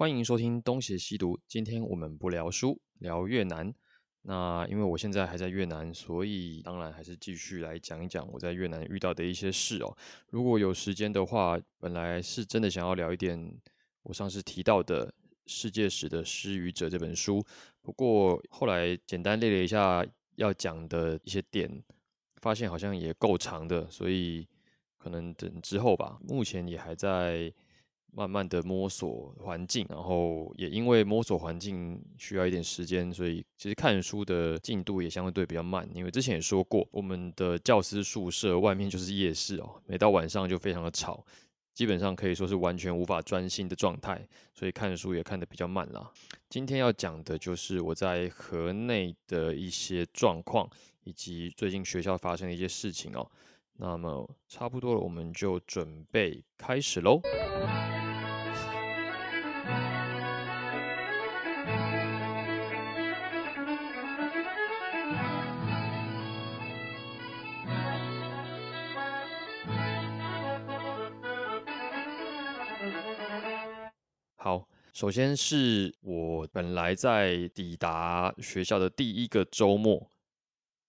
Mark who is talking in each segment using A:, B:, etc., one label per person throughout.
A: 欢迎收听东邪西毒。今天我们不聊书，聊越南。那因为我现在还在越南，所以当然还是继续来讲一讲我在越南遇到的一些事哦。如果有时间的话，本来是真的想要聊一点我上次提到的世界史的《失语者》这本书，不过后来简单列了一下要讲的一些点，发现好像也够长的，所以可能等之后吧。目前也还在。慢慢的摸索环境，然后也因为摸索环境需要一点时间，所以其实看书的进度也相对比较慢。因为之前也说过，我们的教师宿舍外面就是夜市哦，每到晚上就非常的吵，基本上可以说是完全无法专心的状态，所以看书也看得比较慢啦。今天要讲的就是我在河内的一些状况，以及最近学校发生的一些事情哦。那么差不多了，我们就准备开始喽。首先是我本来在抵达学校的第一个周末，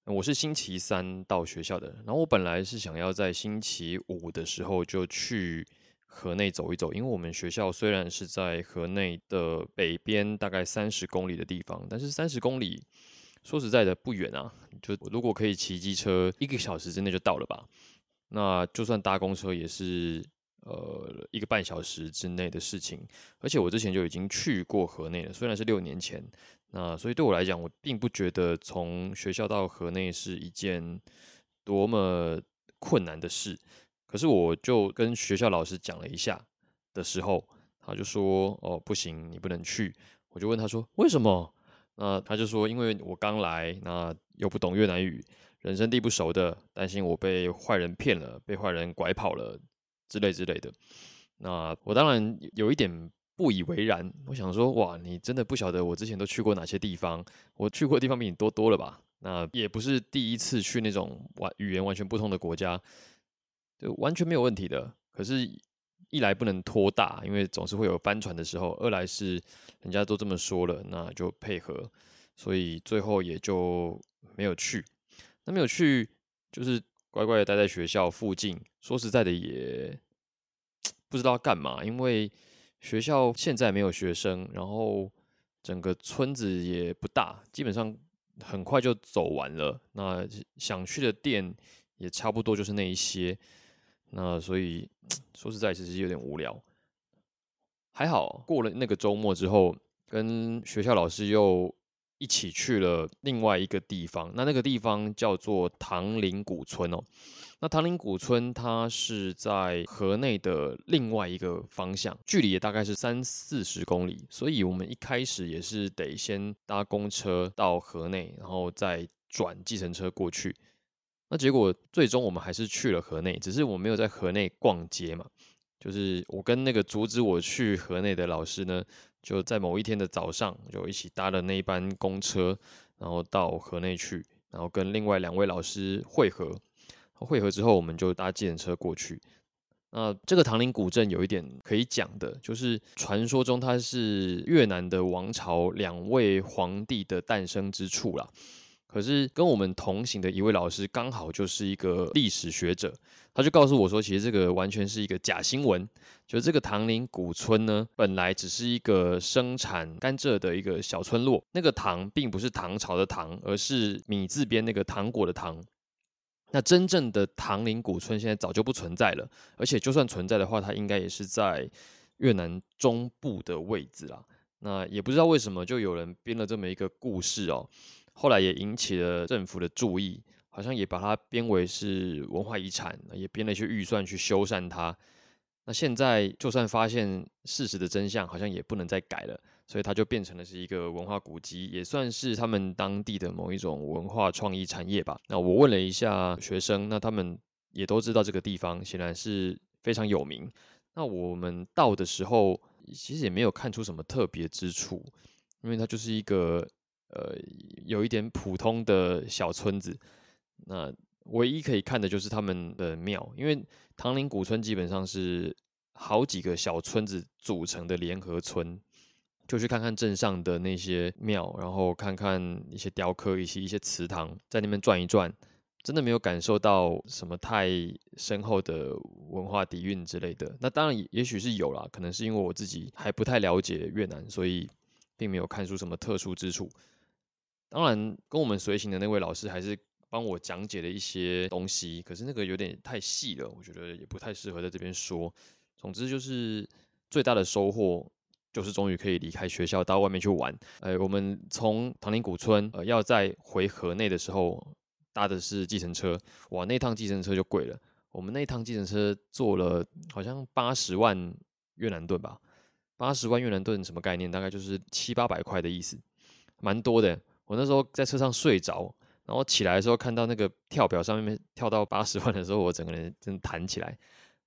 A: 我是星期三到学校的，然后我本来是想要在星期五的时候就去河内走一走，因为我们学校虽然是在河内的北边大概三十公里的地方，但是三十公里说实在的不远啊，就如果可以骑机车，一个小时之内就到了吧，那就算搭公车也是。呃，一个半小时之内的事情，而且我之前就已经去过河内了，虽然是六年前，那所以对我来讲，我并不觉得从学校到河内是一件多么困难的事。可是我就跟学校老师讲了一下的时候，他就说：“哦，不行，你不能去。”我就问他说：“为什么？”那他就说：“因为我刚来，那又不懂越南语，人生地不熟的，担心我被坏人骗了，被坏人拐跑了。”之类之类的，那我当然有一点不以为然。我想说，哇，你真的不晓得我之前都去过哪些地方？我去过的地方比你多多了吧？那也不是第一次去那种完语言完全不同的国家，就完全没有问题的。可是，一来不能拖大，因为总是会有翻船的时候；二来是人家都这么说了，那就配合。所以最后也就没有去。那没有去，就是。乖乖的待在学校附近，说实在的也不知道干嘛，因为学校现在没有学生，然后整个村子也不大，基本上很快就走完了。那想去的店也差不多就是那一些，那所以说实在其实有点无聊。还好过了那个周末之后，跟学校老师又。一起去了另外一个地方，那那个地方叫做唐林古村哦。那唐林古村它是在河内的另外一个方向，距离也大概是三四十公里，所以我们一开始也是得先搭公车到河内，然后再转计程车过去。那结果最终我们还是去了河内，只是我没有在河内逛街嘛。就是我跟那个阻止我去河内的老师呢。就在某一天的早上，就一起搭了那一班公车，然后到河内去，然后跟另外两位老师会合。会合之后，我们就搭计程车过去。那这个唐陵古镇有一点可以讲的，就是传说中它是越南的王朝两位皇帝的诞生之处啦。可是跟我们同行的一位老师刚好就是一个历史学者，他就告诉我说，其实这个完全是一个假新闻。就这个唐陵古村呢，本来只是一个生产甘蔗的一个小村落。那个唐并不是唐朝的唐，而是米字边那个糖果的糖。那真正的唐陵古村现在早就不存在了，而且就算存在的话，它应该也是在越南中部的位置啦。那也不知道为什么，就有人编了这么一个故事哦。后来也引起了政府的注意，好像也把它编为是文化遗产，也编了一些预算去修缮它。那现在就算发现事实的真相，好像也不能再改了，所以它就变成了是一个文化古迹，也算是他们当地的某一种文化创意产业吧。那我问了一下学生，那他们也都知道这个地方显然是非常有名。那我们到的时候，其实也没有看出什么特别之处，因为它就是一个。呃，有一点普通的小村子，那唯一可以看的就是他们的庙，因为唐陵古村基本上是好几个小村子组成的联合村，就去看看镇上的那些庙，然后看看一些雕刻，以及一些祠堂，在那边转一转，真的没有感受到什么太深厚的文化底蕴之类的。那当然，也许是有啦，可能是因为我自己还不太了解越南，所以并没有看出什么特殊之处。当然，跟我们随行的那位老师还是帮我讲解了一些东西，可是那个有点太细了，我觉得也不太适合在这边说。总之就是最大的收获。就是终于可以离开学校到外面去玩。呃，我们从唐林古村呃要在回河内的时候搭的是计程车，哇，那趟计程车就贵了。我们那趟计程车坐了好像八十万越南盾吧，八十万越南盾什么概念？大概就是七八百块的意思，蛮多的。我那时候在车上睡着，然后起来的时候看到那个跳表上面跳到八十万的时候，我整个人真弹起来。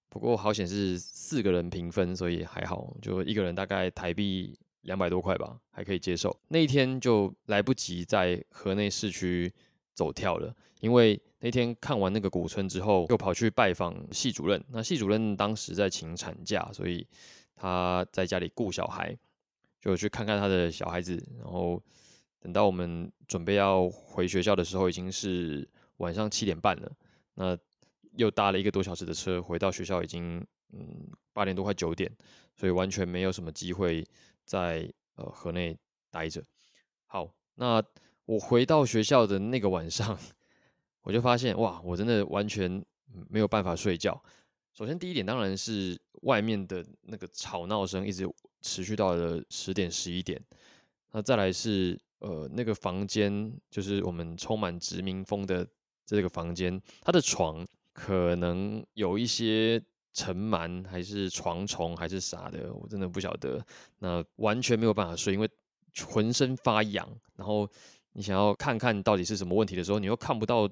A: 不过好险是四个人平分，所以还好，就一个人大概台币两百多块吧，还可以接受。那一天就来不及在河内市区走跳了，因为那天看完那个古村之后，又跑去拜访系主任。那系主任当时在请产假，所以他在家里顾小孩，就去看看他的小孩子。然后等到我们准备要回学校的时候，已经是晚上七点半了。那又搭了一个多小时的车回到学校，已经嗯八点多快九点，所以完全没有什么机会在呃河内待着。好，那我回到学校的那个晚上，我就发现哇，我真的完全没有办法睡觉。首先第一点当然是外面的那个吵闹声一直持续到了十点十一点，那再来是呃那个房间，就是我们充满殖民风的这个房间，它的床。可能有一些尘螨，还是床虫，还是啥的，我真的不晓得。那完全没有办法睡，因为浑身发痒。然后你想要看看到底是什么问题的时候，你又看不到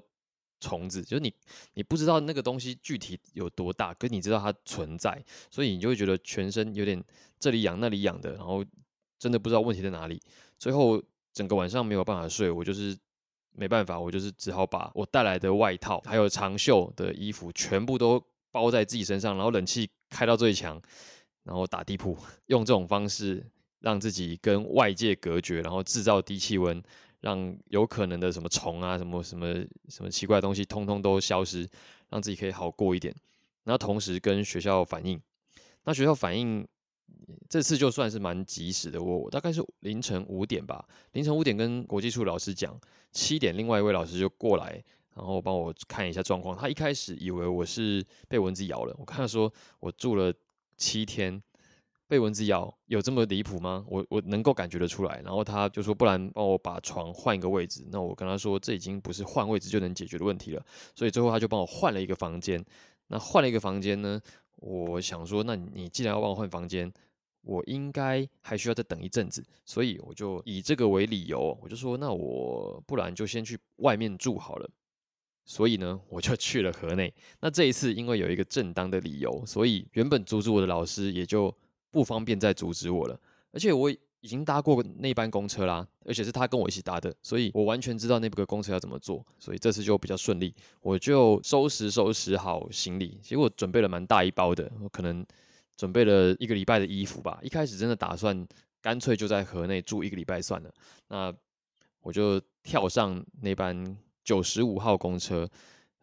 A: 虫子，就是你你不知道那个东西具体有多大，可你知道它存在，所以你就会觉得全身有点这里痒那里痒的，然后真的不知道问题在哪里。最后整个晚上没有办法睡，我就是。没办法，我就是只好把我带来的外套还有长袖的衣服全部都包在自己身上，然后冷气开到最强，然后打地铺，用这种方式让自己跟外界隔绝，然后制造低气温，让有可能的什么虫啊、什么什么什么奇怪的东西通通都消失，让自己可以好过一点。然后同时跟学校反映，那学校反映。这次就算是蛮及时的，我大概是凌晨五点吧，凌晨五点跟国际处老师讲，七点另外一位老师就过来，然后帮我看一下状况。他一开始以为我是被蚊子咬了，我看他说我住了七天，被蚊子咬有这么离谱吗？我我能够感觉得出来。然后他就说，不然帮我把床换一个位置。那我跟他说，这已经不是换位置就能解决的问题了。所以最后他就帮我换了一个房间。那换了一个房间呢，我想说，那你既然要帮我换房间。我应该还需要再等一阵子，所以我就以这个为理由，我就说那我不然就先去外面住好了。所以呢，我就去了河内。那这一次因为有一个正当的理由，所以原本阻止我的老师也就不方便再阻止我了。而且我已经搭过那班公车啦，而且是他跟我一起搭的，所以我完全知道那个公车要怎么坐，所以这次就比较顺利。我就收拾收拾好行李，结果准备了蛮大一包的，我可能。准备了一个礼拜的衣服吧。一开始真的打算干脆就在河内住一个礼拜算了。那我就跳上那班九十五号公车，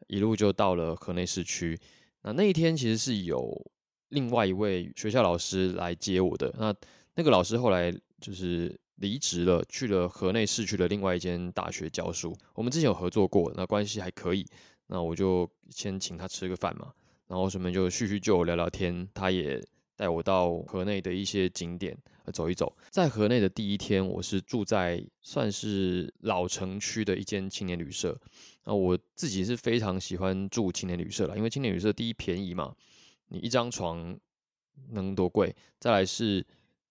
A: 一路就到了河内市区。那那一天其实是有另外一位学校老师来接我的。那那个老师后来就是离职了，去了河内市区的另外一间大学教书。我们之前有合作过，那关系还可以。那我就先请他吃个饭嘛。然后顺便就叙叙旧、聊聊天，他也带我到河内的一些景点走一走。在河内的第一天，我是住在算是老城区的一间青年旅社。那我自己是非常喜欢住青年旅社了，因为青年旅社第一便宜嘛，你一张床能多贵？再来是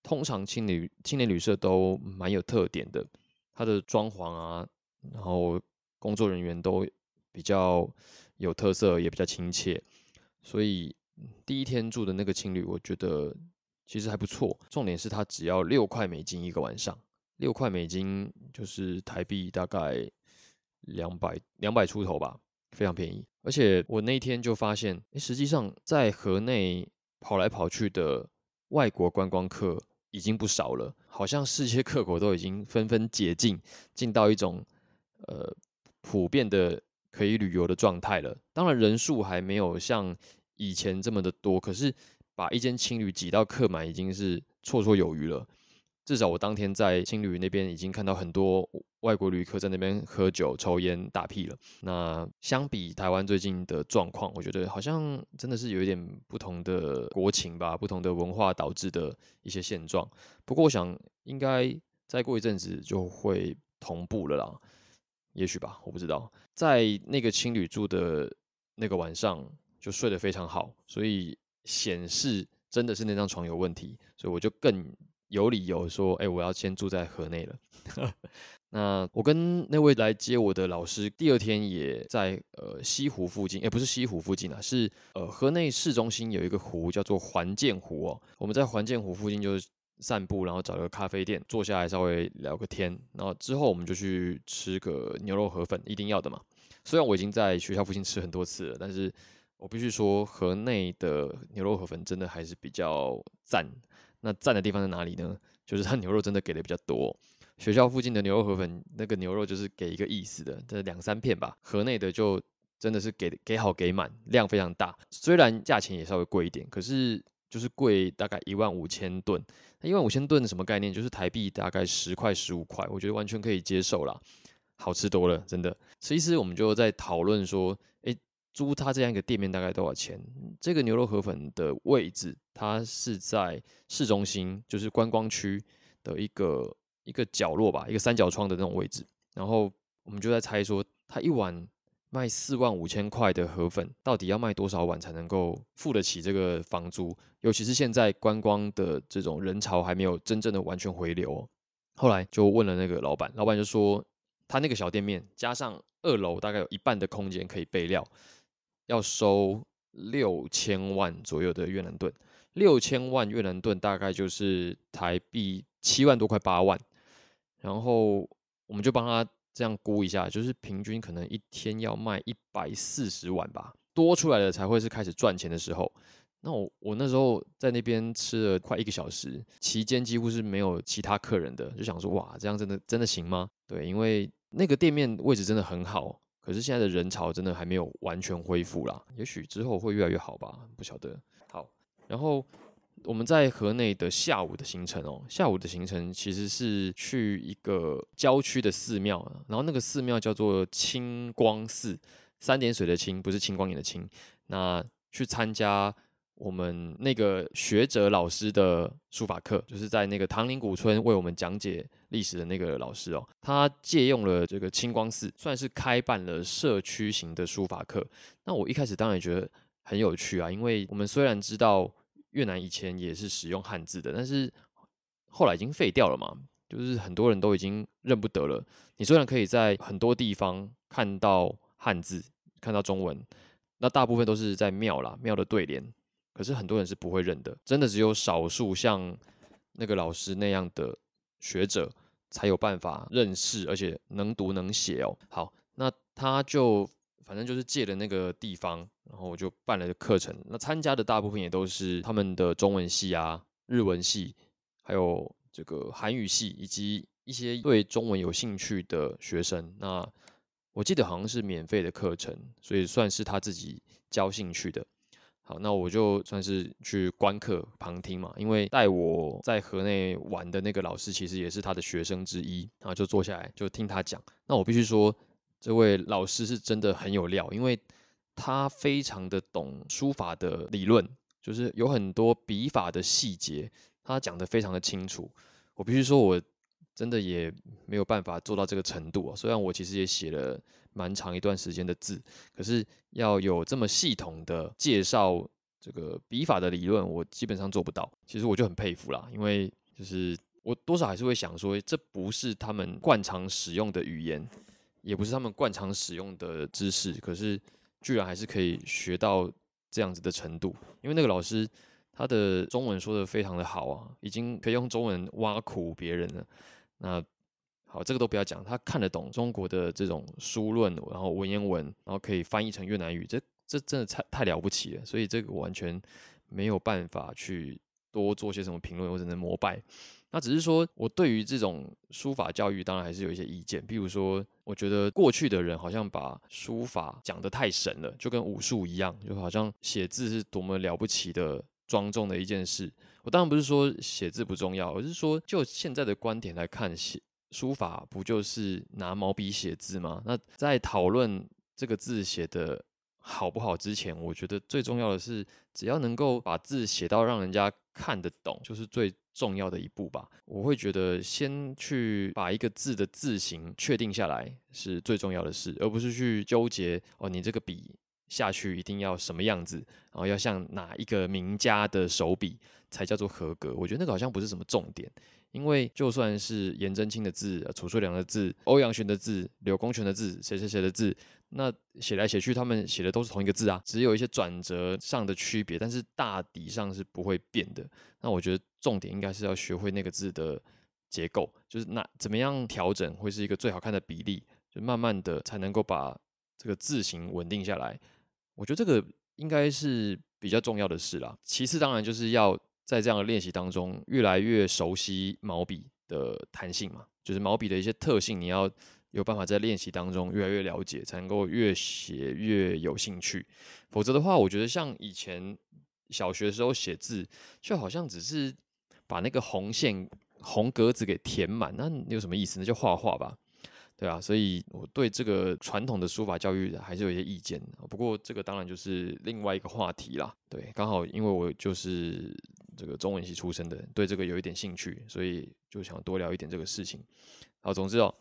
A: 通常青年青年旅社都蛮有特点的，它的装潢啊，然后工作人员都比较有特色，也比较亲切。所以第一天住的那个青旅，我觉得其实还不错。重点是它只要六块美金一个晚上，六块美金就是台币大概两百两百出头吧，非常便宜。而且我那天就发现，实际上在河内跑来跑去的外国观光客已经不少了，好像世界各国都已经纷纷解禁，进到一种呃普遍的可以旅游的状态了。当然人数还没有像以前这么的多，可是把一间青旅挤到客满已经是绰绰有余了。至少我当天在青旅那边已经看到很多外国旅客在那边喝酒、抽烟、打屁了。那相比台湾最近的状况，我觉得好像真的是有一点不同的国情吧，不同的文化导致的一些现状。不过我想应该再过一阵子就会同步了啦，也许吧，我不知道。在那个青旅住的那个晚上就睡得非常好，所以显示真的是那张床有问题，所以我就更。有理由说，哎，我要先住在河内了。那我跟那位来接我的老师，第二天也在呃西湖附近，哎，不是西湖附近啊，是呃河内市中心有一个湖叫做环建湖哦。我们在环建湖附近就是散步，然后找个咖啡店坐下来稍微聊个天，然后之后我们就去吃个牛肉河粉，一定要的嘛。虽然我已经在学校附近吃很多次了，但是我必须说河内的牛肉河粉真的还是比较赞。那赞的地方在哪里呢？就是它 牛肉真的给的比较多。学校附近的牛肉河粉，那个牛肉就是给一个意思的，这两三片吧。河内的就真的是给给好给满，量非常大。虽然价钱也稍微贵一点，可是就是贵大概一万五千吨。那一万五千吨什么概念？就是台币大概十块十五块，我觉得完全可以接受啦，好吃多了，真的。其实我们就在讨论说，诶，租它这样一个店面大概多少钱？这个牛肉河粉的位置，它是在市中心，就是观光区的一个一个角落吧，一个三角窗的那种位置。然后我们就在猜说，它一碗卖四万五千块的河粉，到底要卖多少碗才能够付得起这个房租？尤其是现在观光的这种人潮还没有真正的完全回流。后来就问了那个老板，老板就说，他那个小店面加上二楼大概有一半的空间可以备料。要收六千万左右的越南盾，六千万越南盾大概就是台币七万多块八万，然后我们就帮他这样估一下，就是平均可能一天要卖一百四十万吧，多出来的才会是开始赚钱的时候。那我我那时候在那边吃了快一个小时，期间几乎是没有其他客人的，就想说哇，这样真的真的行吗？对，因为那个店面位置真的很好。可是现在的人潮真的还没有完全恢复啦，也许之后会越来越好吧，不晓得。好，然后我们在河内的下午的行程哦，下午的行程其实是去一个郊区的寺庙，然后那个寺庙叫做清光寺，三点水的清不是青光眼的清，那去参加。我们那个学者老师的书法课，就是在那个唐林古村为我们讲解历史的那个老师哦，他借用了这个清光寺，算是开办了社区型的书法课。那我一开始当然觉得很有趣啊，因为我们虽然知道越南以前也是使用汉字的，但是后来已经废掉了嘛，就是很多人都已经认不得了。你虽然可以在很多地方看到汉字，看到中文，那大部分都是在庙啦，庙的对联。可是很多人是不会认的，真的只有少数像那个老师那样的学者才有办法认识，而且能读能写哦。好，那他就反正就是借了那个地方，然后我就办了课程。那参加的大部分也都是他们的中文系啊、日文系，还有这个韩语系，以及一些对中文有兴趣的学生。那我记得好像是免费的课程，所以算是他自己教兴趣的。好，那我就算是去观课旁听嘛，因为带我在河内玩的那个老师，其实也是他的学生之一，然后就坐下来就听他讲。那我必须说，这位老师是真的很有料，因为他非常的懂书法的理论，就是有很多笔法的细节，他讲的非常的清楚。我必须说，我真的也没有办法做到这个程度啊。虽然我其实也写了。蛮长一段时间的字，可是要有这么系统的介绍这个笔法的理论，我基本上做不到。其实我就很佩服啦，因为就是我多少还是会想说，这不是他们惯常使用的语言，也不是他们惯常使用的知识，可是居然还是可以学到这样子的程度。因为那个老师他的中文说的非常的好啊，已经可以用中文挖苦别人了。那好，这个都不要讲，他看得懂中国的这种书论，然后文言文，然后可以翻译成越南语，这这真的太太了不起了。所以这个完全没有办法去多做些什么评论或者能膜拜。那只是说我对于这种书法教育，当然还是有一些意见。譬如说，我觉得过去的人好像把书法讲得太神了，就跟武术一样，就好像写字是多么了不起的、庄重的一件事。我当然不是说写字不重要，而是说就现在的观点来看，写书法不就是拿毛笔写字吗？那在讨论这个字写的好不好之前，我觉得最重要的是，只要能够把字写到让人家看得懂，就是最。重要的一步吧，我会觉得先去把一个字的字形确定下来是最重要的事，而不是去纠结哦，你这个笔下去一定要什么样子，然后要像哪一个名家的手笔才叫做合格。我觉得那个好像不是什么重点，因为就算是颜真卿的字、褚遂良的字、欧阳询的字、柳公权的字、谁谁谁的字。那写来写去，他们写的都是同一个字啊，只有一些转折上的区别，但是大底上是不会变的。那我觉得重点应该是要学会那个字的结构，就是那怎么样调整会是一个最好看的比例，就慢慢的才能够把这个字形稳定下来。我觉得这个应该是比较重要的事啦。其次，当然就是要在这样的练习当中，越来越熟悉毛笔的弹性嘛，就是毛笔的一些特性，你要。有办法在练习当中越来越了解，才能够越写越有兴趣。否则的话，我觉得像以前小学的时候写字，就好像只是把那个红线、红格子给填满，那有什么意思呢？就画画吧，对啊。所以我对这个传统的书法教育还是有一些意见的。不过这个当然就是另外一个话题啦。对，刚好因为我就是这个中文系出身的，对这个有一点兴趣，所以就想多聊一点这个事情。好，总之哦。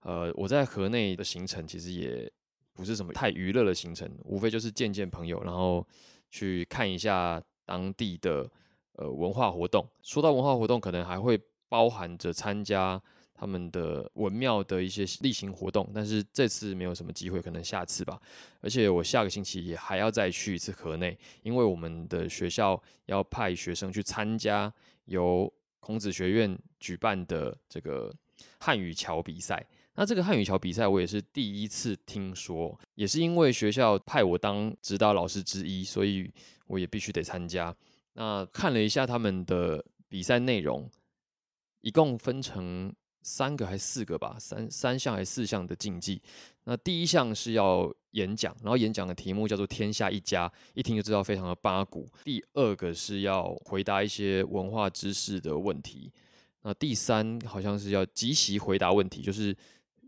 A: 呃，我在河内的行程其实也不是什么太娱乐的行程，无非就是见见朋友，然后去看一下当地的呃文化活动。说到文化活动，可能还会包含着参加他们的文庙的一些例行活动，但是这次没有什么机会，可能下次吧。而且我下个星期也还要再去一次河内，因为我们的学校要派学生去参加由孔子学院举办的这个汉语桥比赛。那这个汉语桥比赛，我也是第一次听说，也是因为学校派我当指导老师之一，所以我也必须得参加。那看了一下他们的比赛内容，一共分成三个还是四个吧，三三项还是四项的竞技。那第一项是要演讲，然后演讲的题目叫做“天下一家”，一听就知道非常的八股。第二个是要回答一些文化知识的问题。那第三好像是要即席回答问题，就是。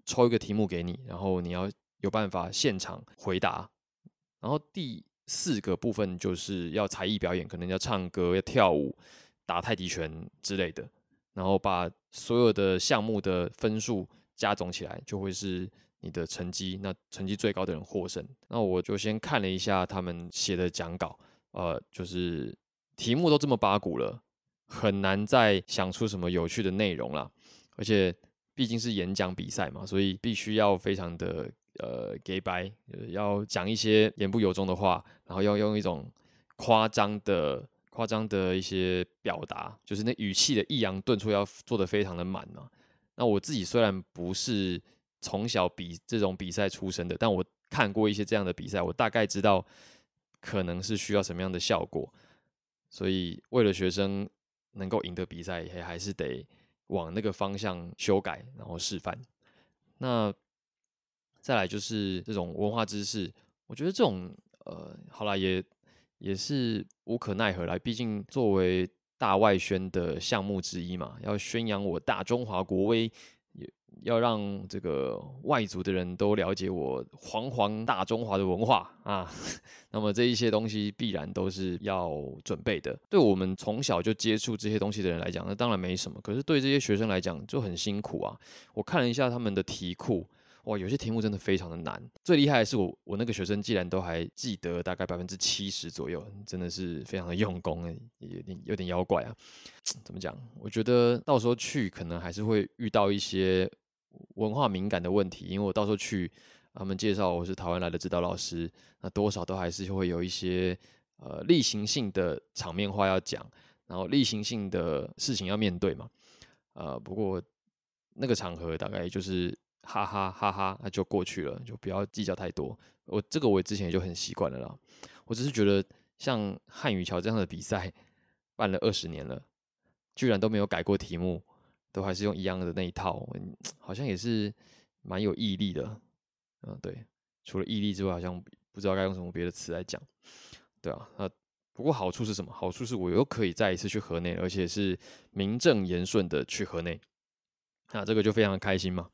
A: 抽一个题目给你，然后你要有办法现场回答。然后第四个部分就是要才艺表演，可能要唱歌、要跳舞、打太极拳之类的。然后把所有的项目的分数加总起来，就会是你的成绩。那成绩最高的人获胜。那我就先看了一下他们写的讲稿，呃，就是题目都这么八股了，很难再想出什么有趣的内容了，而且。毕竟是演讲比赛嘛，所以必须要非常的呃给白，要讲一些言不由衷的话，然后要用一种夸张的、夸张的一些表达，就是那语气的抑扬顿挫要做的非常的满嘛。那我自己虽然不是从小比这种比赛出身的，但我看过一些这样的比赛，我大概知道可能是需要什么样的效果。所以为了学生能够赢得比赛，也还是得。往那个方向修改，然后示范。那再来就是这种文化知识，我觉得这种呃，好了，也也是无可奈何啦。毕竟作为大外宣的项目之一嘛，要宣扬我大中华国威。要让这个外族的人都了解我煌煌大中华的文化啊，那么这一些东西必然都是要准备的。对我们从小就接触这些东西的人来讲，那当然没什么。可是对这些学生来讲就很辛苦啊。我看了一下他们的题库，哇，有些题目真的非常的难。最厉害的是我，我那个学生既然都还记得大概百分之七十左右，真的是非常的用功诶，有点有点妖怪啊。怎么讲？我觉得到时候去可能还是会遇到一些。文化敏感的问题，因为我到时候去，他们介绍我是台湾来的指导老师，那多少都还是会有一些呃例行性的场面话要讲，然后例行性的事情要面对嘛，呃，不过那个场合大概就是哈哈哈哈，那就过去了，就不要计较太多。我这个我之前也就很习惯了啦，我只是觉得像汉语桥这样的比赛，办了二十年了，居然都没有改过题目，都还是用一样的那一套，好像也是蛮有毅力的。嗯，对，除了毅力之外，好像不知道该用什么别的词来讲。对啊，那不过好处是什么？好处是我又可以再一次去河内，而且是名正言顺的去河内，那这个就非常开心嘛。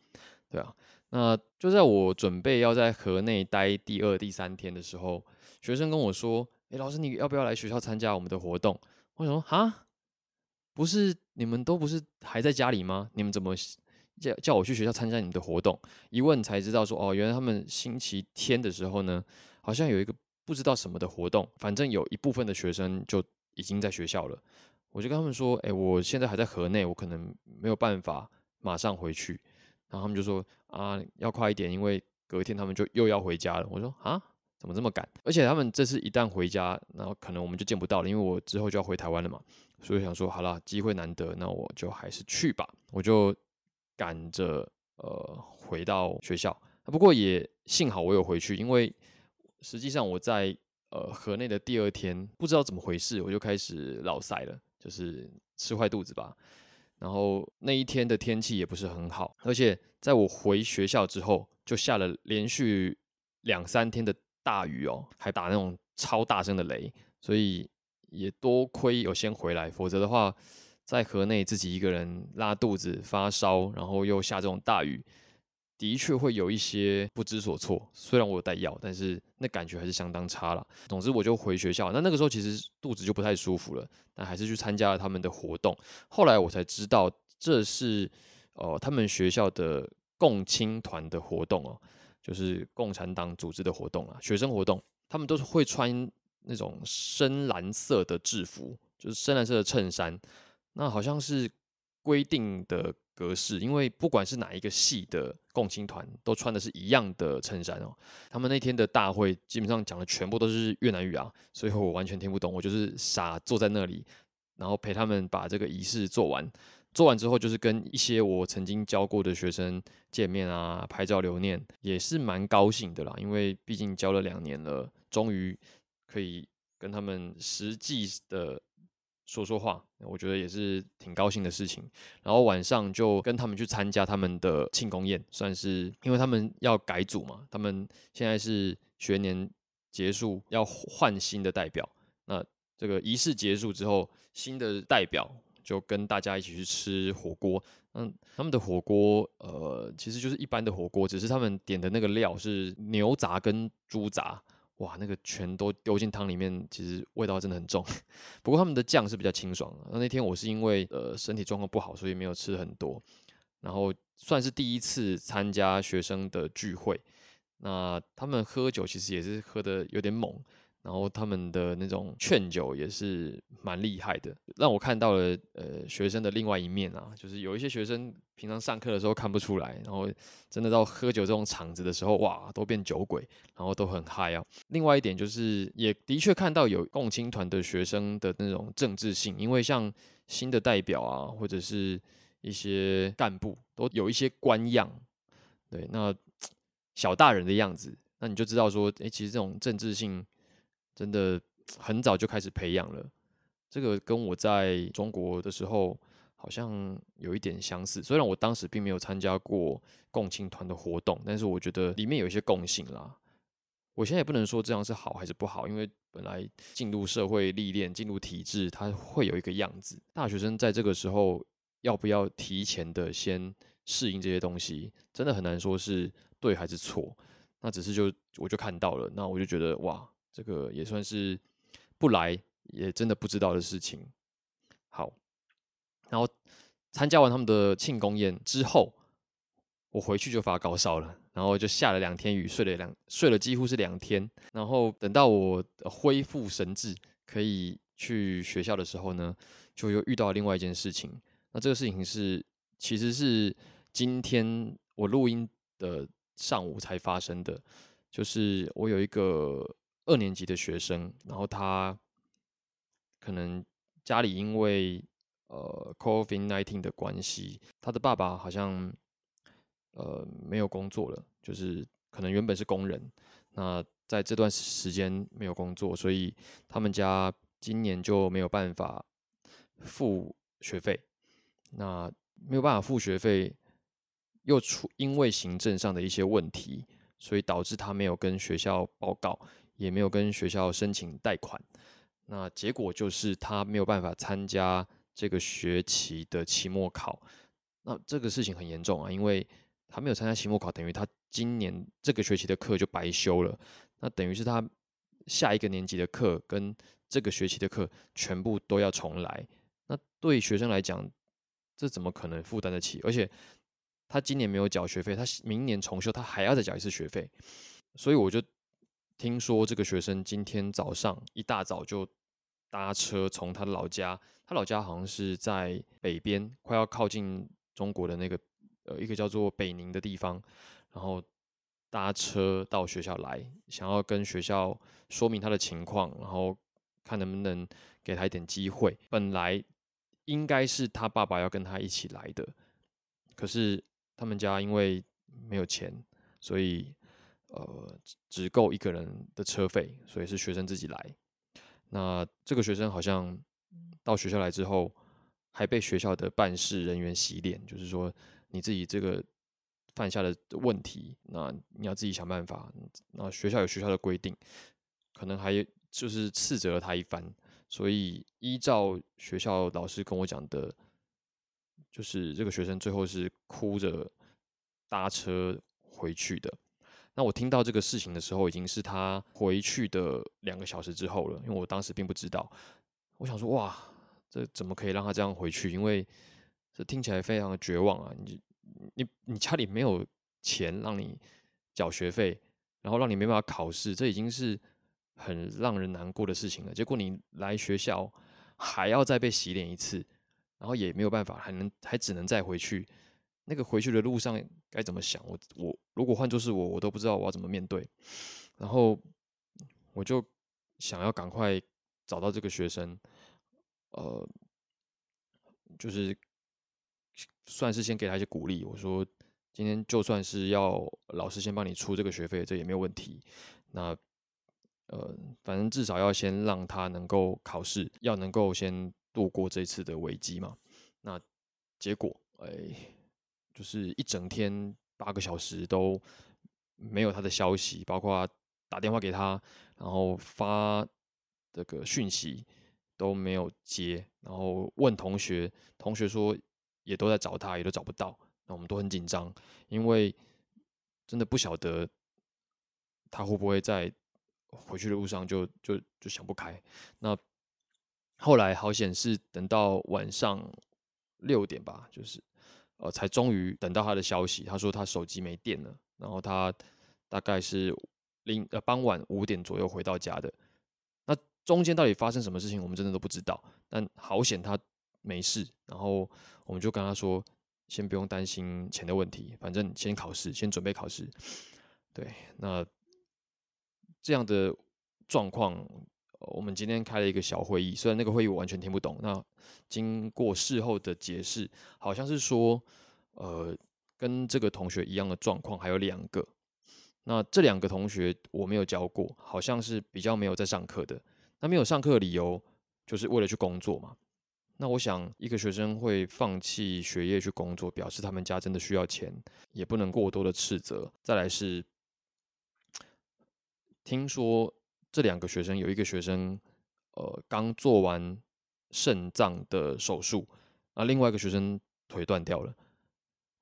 A: 对啊，那就在我准备要在河内待第二、第三天的时候，学生跟我说：“哎，老师，你要不要来学校参加我们的活动？”我想说：“啊，不是你们都不是还在家里吗？你们怎么叫叫我去学校参加你们的活动？”一问才知道说：“哦，原来他们星期天的时候呢，好像有一个不知道什么的活动，反正有一部分的学生就已经在学校了。”我就跟他们说：“哎，我现在还在河内，我可能没有办法马上回去。”然后他们就说啊，要快一点，因为隔天他们就又要回家了。我说啊，怎么这么赶？而且他们这次一旦回家，然后可能我们就见不到了，因为我之后就要回台湾了嘛。所以想说，好了，机会难得，那我就还是去吧。我就赶着呃回到学校。不过也幸好我有回去，因为实际上我在呃河内的第二天，不知道怎么回事，我就开始老塞了，就是吃坏肚子吧。然后那一天的天气也不是很好，而且在我回学校之后，就下了连续两三天的大雨哦，还打那种超大声的雷，所以也多亏有先回来，否则的话，在河内自己一个人拉肚子、发烧，然后又下这种大雨。的确会有一些不知所措，虽然我有带药，但是那感觉还是相当差了。总之我就回学校，那那个时候其实肚子就不太舒服了，但还是去参加了他们的活动。后来我才知道这是呃他们学校的共青团的活动哦，就是共产党组织的活动啊，学生活动。他们都是会穿那种深蓝色的制服，就是深蓝色的衬衫，那好像是规定的。格式，因为不管是哪一个系的共青团，都穿的是一样的衬衫哦。他们那天的大会基本上讲的全部都是越南语啊，所以我完全听不懂。我就是傻坐在那里，然后陪他们把这个仪式做完。做完之后，就是跟一些我曾经教过的学生见面啊，拍照留念，也是蛮高兴的啦。因为毕竟教了两年了，终于可以跟他们实际的。说说话，我觉得也是挺高兴的事情。然后晚上就跟他们去参加他们的庆功宴，算是因为他们要改组嘛，他们现在是学年结束要换新的代表。那这个仪式结束之后，新的代表就跟大家一起去吃火锅。嗯，他们的火锅呃其实就是一般的火锅，只是他们点的那个料是牛杂跟猪杂。哇，那个全都丢进汤里面，其实味道真的很重。不过他们的酱是比较清爽的。那那天我是因为呃身体状况不好，所以没有吃很多。然后算是第一次参加学生的聚会，那他们喝酒其实也是喝的有点猛。然后他们的那种劝酒也是蛮厉害的，让我看到了呃学生的另外一面啊，就是有一些学生平常上课的时候看不出来，然后真的到喝酒这种场子的时候，哇，都变酒鬼，然后都很嗨啊。另外一点就是，也的确看到有共青团的学生的那种政治性，因为像新的代表啊，或者是一些干部都有一些官样，对，那小大人的样子，那你就知道说，哎，其实这种政治性。真的很早就开始培养了，这个跟我在中国的时候好像有一点相似。虽然我当时并没有参加过共青团的活动，但是我觉得里面有一些共性啦。我现在也不能说这样是好还是不好，因为本来进入社会历练、进入体制，它会有一个样子。大学生在这个时候要不要提前的先适应这些东西，真的很难说是对还是错。那只是就我就看到了，那我就觉得哇。这个也算是不来也真的不知道的事情。好，然后参加完他们的庆功宴之后，我回去就发高烧了，然后就下了两天雨，睡了两睡了几乎是两天。然后等到我恢复神智，可以去学校的时候呢，就又遇到另外一件事情。那这个事情是其实是今天我录音的上午才发生的，就是我有一个。二年级的学生，然后他可能家里因为呃 COVID nineteen 的关系，他的爸爸好像呃没有工作了，就是可能原本是工人，那在这段时间没有工作，所以他们家今年就没有办法付学费，那没有办法付学费，又出因为行政上的一些问题，所以导致他没有跟学校报告，也没有跟学校申请贷款。那结果就是他没有办法参加这个学期的期末考。那这个事情很严重啊，因为他没有参加期末考，等于他今年这个学期的课就白修了。那等于是他下一个年级的课跟这个学期的课全部都要重来。那对学生来讲，这怎么可能负担得起？而且他今年没有缴学费，他明年重修，他还要再缴一次学费。所以我就听说这个学生今天早上一大早就搭车从他的老家，他老家好像是在北边，快要靠近中国的那个呃一个叫做北宁的地方，然后。搭车到学校来，想要跟学校说明他的情况，然后看能不能给他一点机会。本来应该是他爸爸要跟他一起来的，可是他们家因为没有钱，所以呃只够一个人的车费，所以是学生自己来。那这个学生好像到学校来之后，还被学校的办事人员洗脸，就是说你自己这个。犯下的问题，那你要自己想办法。那学校有学校的规定，可能还就是斥责了他一番。所以依照学校老师跟我讲的，就是这个学生最后是哭着搭车回去的。那我听到这个事情的时候，已经是他回去的两个小时之后了，因为我当时并不知道。我想说，哇，这怎么可以让他这样回去？因为这听起来非常的绝望啊！你。你你家里没有钱让你缴学费，然后让你没办法考试，这已经是很让人难过的事情了。结果你来学校还要再被洗脸一次，然后也没有办法，还能还只能再回去。那个回去的路上该怎么想？我我如果换作是我，我都不知道我要怎么面对。然后我就想要赶快找到这个学生，呃，就是。算是先给他一些鼓励。我说，今天就算是要老师先帮你出这个学费，这也没有问题。那呃，反正至少要先让他能够考试，要能够先度过这次的危机嘛。那结果，哎，就是一整天八个小时都没有他的消息，包括打电话给他，然后发这个讯息都没有接，然后问同学，同学说。也都在找他，也都找不到，那我们都很紧张，因为真的不晓得他会不会在回去的路上就就就想不开。那后来好险是等到晚上六点吧，就是呃才终于等到他的消息。他说他手机没电了，然后他大概是零呃傍晚五点左右回到家的。那中间到底发生什么事情，我们真的都不知道。但好险他。没事，然后我们就跟他说，先不用担心钱的问题，反正先考试，先准备考试。对，那这样的状况，我们今天开了一个小会议，虽然那个会议我完全听不懂。那经过事后的解释，好像是说，呃，跟这个同学一样的状况还有两个。那这两个同学我没有教过，好像是比较没有在上课的。那没有上课的理由，就是为了去工作嘛。那我想，一个学生会放弃学业去工作，表示他们家真的需要钱，也不能过多的斥责。再来是，听说这两个学生有一个学生，呃，刚做完肾脏的手术，那另外一个学生腿断掉了，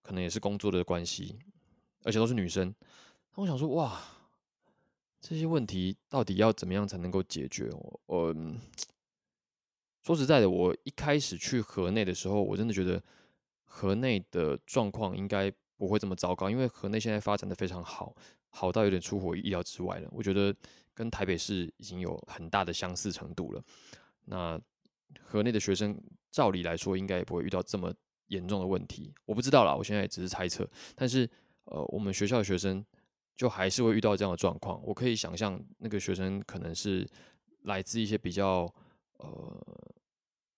A: 可能也是工作的关系，而且都是女生。那我想说，哇，这些问题到底要怎么样才能够解决？我。说实在的，我一开始去河内的时候，我真的觉得河内的状况应该不会这么糟糕，因为河内现在发展的非常好，好到有点出乎意料之外了。我觉得跟台北市已经有很大的相似程度了。那河内的学生照理来说，应该也不会遇到这么严重的问题。我不知道啦，我现在也只是猜测。但是，呃，我们学校的学生就还是会遇到这样的状况。我可以想象，那个学生可能是来自一些比较呃。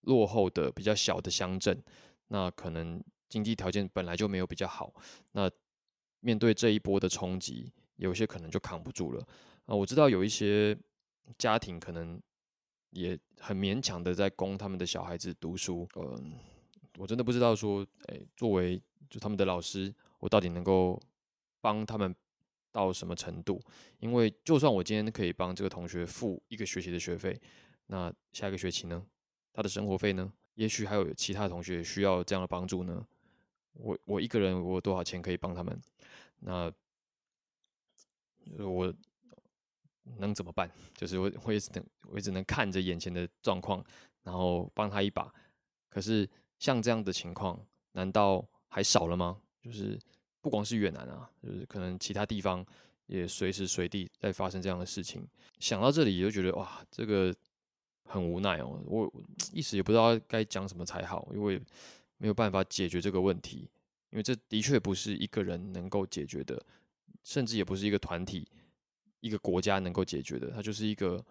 A: 落后的比较小的乡镇，那可能经济条件本来就没有比较好，那面对这一波的冲击，有些可能就扛不住了。啊，我知道有一些家庭可能也很勉强的在供他们的小孩子读书。嗯，我真的不知道说，哎，作为就他们的老师，我到底能够帮他们到什么程度？因为就算我今天可以帮这个同学付一个学期的学费，那下一个学期呢，他的生活费呢？也许还有其他同学需要这样的帮助呢。我我一个人我多少钱可以帮他们？那我能怎么办？就是我我也只能我也只能看着眼前的状况，然后帮他一把。可是像这样的情况，难道还少了吗？就是不光是越南啊，就是可能其他地方也随时随地在发生这样的事情。想到这里，就觉得哇，这个很无奈哦。我一时也不知道该讲什么才好，因为。没有办法解决这个问题，因为这的确不是一个人能够解决的，甚至也不是一个团体、一个国家能够解决的，它就是一个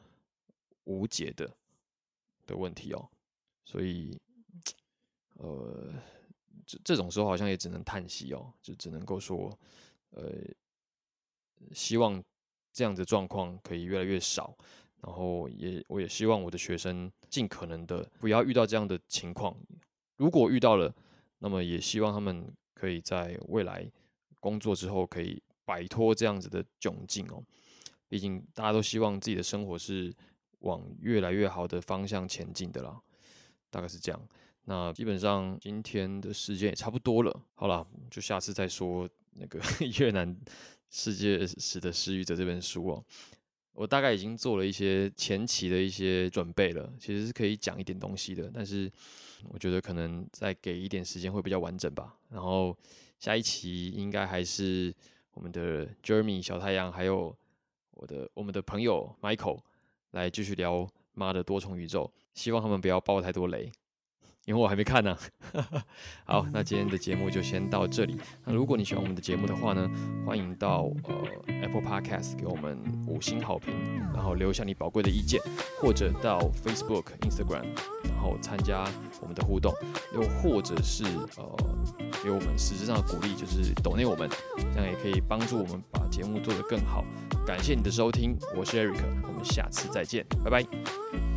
A: 无解的的问题哦。所以，呃，这这种时候好像也只能叹息哦，就只能够说，呃，希望这样的状况可以越来越少，然后也我也希望我的学生尽可能的不要遇到这样的情况。如果遇到了，那么也希望他们可以在未来工作之后可以摆脱这样子的窘境哦。毕竟大家都希望自己的生活是往越来越好的方向前进的啦，大概是这样。那基本上今天的时间也差不多了，好了，就下次再说那个 越南世界史的失语者这本书哦。我大概已经做了一些前期的一些准备了，其实是可以讲一点东西的，但是我觉得可能再给一点时间会比较完整吧。然后下一期应该还是我们的 Jeremy 小太阳，还有我的我们的朋友 Michael 来继续聊妈的多重宇宙，希望他们不要爆太多雷。因为我还没看呢。好，那今天的节目就先到这里。那如果你喜欢我们的节目的话呢，欢迎到呃 Apple Podcast 给我们五星好评，然后留下你宝贵的意见，或者到 Facebook、Instagram，然后参加我们的互动，又或者是呃给我们实质上的鼓励，就是抖内我们，这样也可以帮助我们把节目做得更好。感谢你的收听，我是 Eric，我们下次再见，拜拜。